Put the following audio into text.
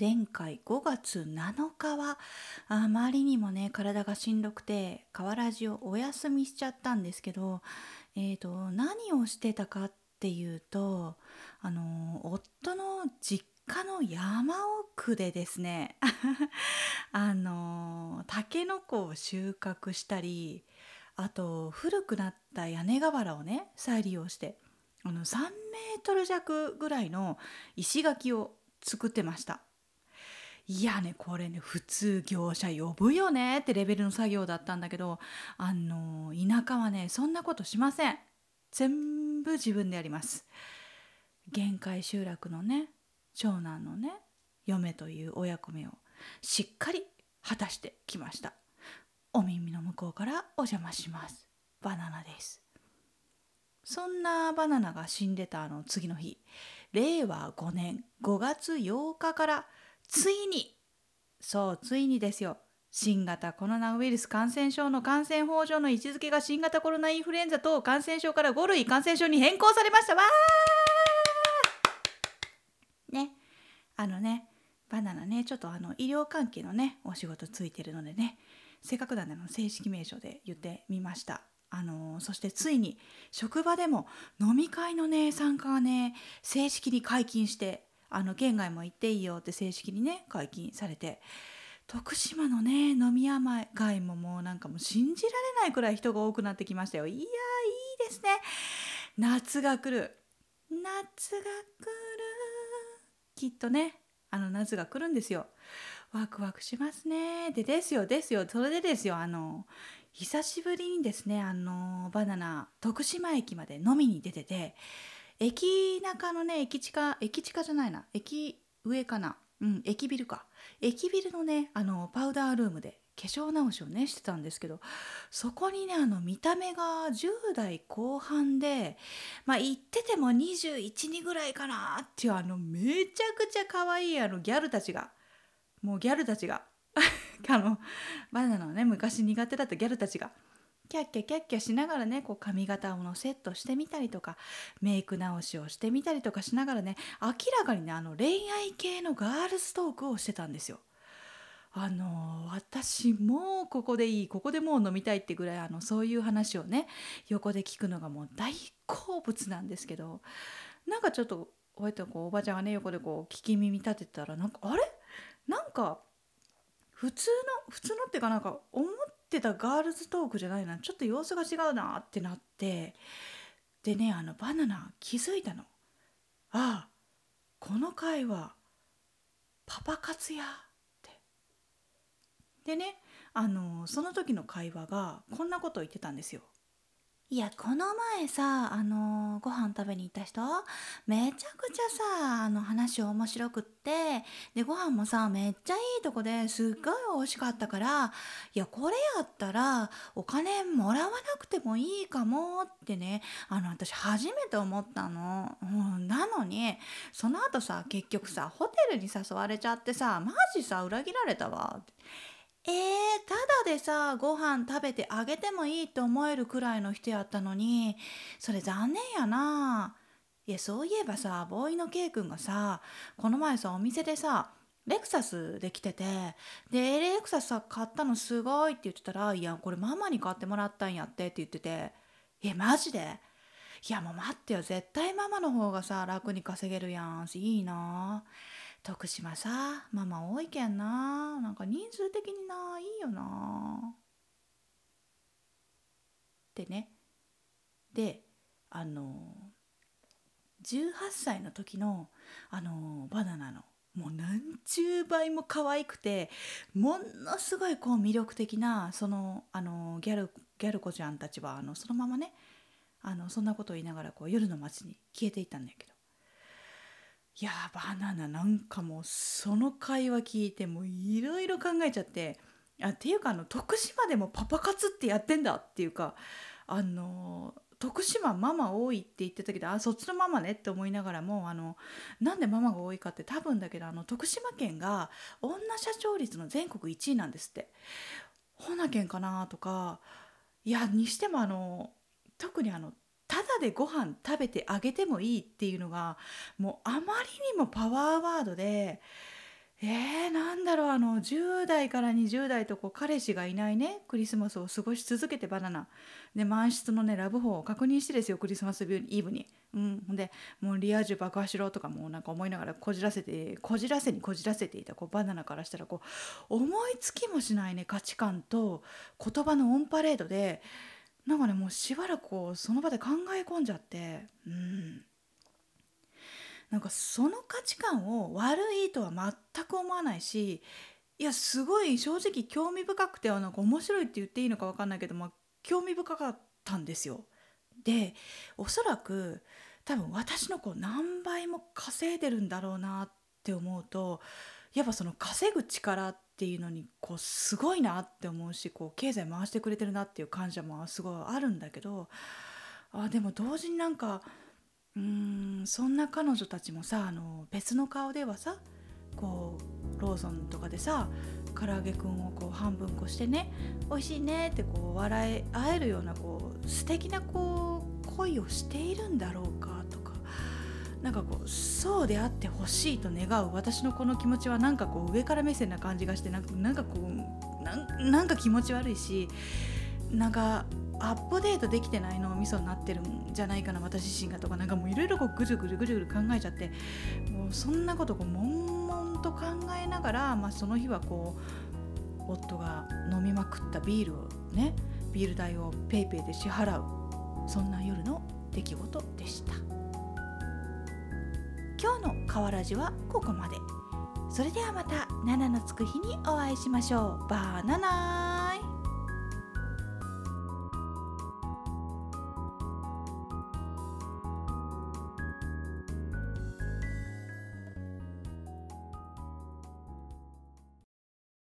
前回5月7日はあまりにもね体がしんどくて河原寺をお休みしちゃったんですけど、えーと、何をしてたかっていうとあの夫の実家の山奥でですね あのタケノコを収穫したりあと古くなった屋根瓦をね再利用してあの3メートル弱ぐらいの石垣を作ってました。いやねこれね普通業者呼ぶよねってレベルの作業だったんだけどあの田舎はねそんなことしません。全部自分でやります。限界集落のね長男のね嫁という親子目をしっかり果たしてきました。お耳の向こうからお邪魔します。バナナです。そんなバナナが死んでたあの次の日令和5年5月8日からついに。そうついにですよ。新型コロナウイルス感染症の感染法上の位置づけが新型コロナインフルエンザ等感染症から5類感染症に変更されました。わね。あのねバナナねちょっとあの医療関係のねお仕事ついてるのでねせっかくなんでの正式名称で言ってみました。あのそしてついに職場でも飲み会のね参加がね正式に解禁してあの県外も行っていいよって正式にね解禁されて。徳島のね飲み屋街ももうなんかもう信じられないくらい人が多くなってきましたよ。いやいいですね。夏が来る。夏が来る。きっとねあの夏が来るんですよ。ワクワクしますね。でですよですよ。それでですよあの久しぶりにですねあのバナナ徳島駅まで飲みに出てて駅中のね駅地下駅地下じゃないな。駅上かな。うん駅ビルか。駅ビルのねあのパウダールームで化粧直しをねしてたんですけどそこにねあの見た目が10代後半でまあ言ってても212ぐらいかなっていうあのめちゃくちゃ可愛いあのギャルたちが。もうギャルたちが。あのバナナのね昔苦手だったギャルたちが。キャッキャキャッキャしながらねこう髪型をセットしてみたりとかメイク直しをしてみたりとかしながらね明らかにねあの恋愛系のガールズトークをしてたんですよ。あの私もうここでいいここでもう飲みたいってぐらいあのそういう話をね横で聞くのがもう大好物なんですけどなんかちょっとこうやってこうおばちゃんがね横でこう聞き耳立てたらなんかあれ？なんか普通の普通のっていうかなんか思ってたガールズトークじゃないな。ちょっと様子が違うなってなって。でねあのバナナ気づいたの。ああこの回はパパ活やって。でねあのその時の会話がこんなことを言ってたんですよ。いやこの前さあのご飯食べに行った人？めちゃくちゃさあの話面白くって。でご飯もさめっちゃいいとこですっごい美味しかったからいやこれやったらお金もらわなくてもいいかもってねあの私初めて思ったの、うん、なのにその後さ結局さホテルに誘われちゃってさマジさ裏切られたわって。えー、ただでさご飯食べてあげてもいいって思えるくらいの人やったのにそれ残念やな。いやそういえばさボーイの K 君がさこの前さお店でさレクサスで来ててでレクサスさ買ったのすごいって言ってたら「いやこれママに買ってもらったんやって」って言ってて「えマジで？いやもう待ってよ。絶対ママの方がさ楽に稼げるやん。いいな。徳島さママ多いけんな。なんか人数的にないいよな。ってね。であの18歳の時のあのバナナのもう何十倍も可愛くてものすごいこう魅力的なそのあのギャルギャル子ちゃんたちはあのそのままねあのそんなことを言いながらこう夜の街に消えていったんだけど。いやバナナなんかもうその会話聞いてもいろいろ考えちゃってあっていうかあの徳島でもパパ活ってやってんだっていうかあの徳島ママ多いって言ってたけどあそっちのママねって思いながらもあのなんでママが多いかって多分だけどあの徳島県が女社長率の全国1位なんですって。ほな県かなとかいやにしてもあの特にあのただでご飯食べてあげてもいいっていうのがもうあまりにもパワーワードでえー、なんだろうあの10代から20代とこう彼氏がいないねクリスマスを過ごし続けてバナナで満室のねラブホを確認してですよクリスマスイブに。うん、ほんでもうリア充爆破しろとかもなんか思いながらこじらせてこじらせにこじらせていたこうバナナからしたらこう思いつきもしないね価値観と言葉のオンパレードでなんかねもうしばらくこうその場で考え込んじゃってうんなんかその価値観を悪いとは全く思わないしいやすごい正直興味深くてなんか面白いって言っていいのか分かんないけど、まあ、興味深かったんですよ。でおそらく多分私のこう何倍も稼いでるんだろうなって思うとやっぱその稼ぐ力ってていうのにこうすごいなって思うしこう経済回してくれてるなっていう感謝もすごいあるんだけどあでも同時になんかうんそんな彼女たちもさあの別の顔ではさこうローソンとかでさ唐揚げくんをこう半分こしてね美味しいねってこう笑い合えるようなこう素敵なこう恋をしているんだろうかなんかこうそうであってほしいと願う私のこの気持ちはなんかこう上から目線な感じがしてなんかなんかこうなんか気持ち悪いしなんかアップデートできてない脳みそになってるんじゃないかな私自身がとかなんかもういろいろぐるぐるぐるぐる考えちゃってもうそんなことこう悶々と考えながら、まあ、その日はこう夫が飲みまくったビールをねビール代を PayPay で支払うそんな夜の出来事でした。今日の「河原寺」はここまで。それではまた7のつく日にお会いしましょう。バーナナイ。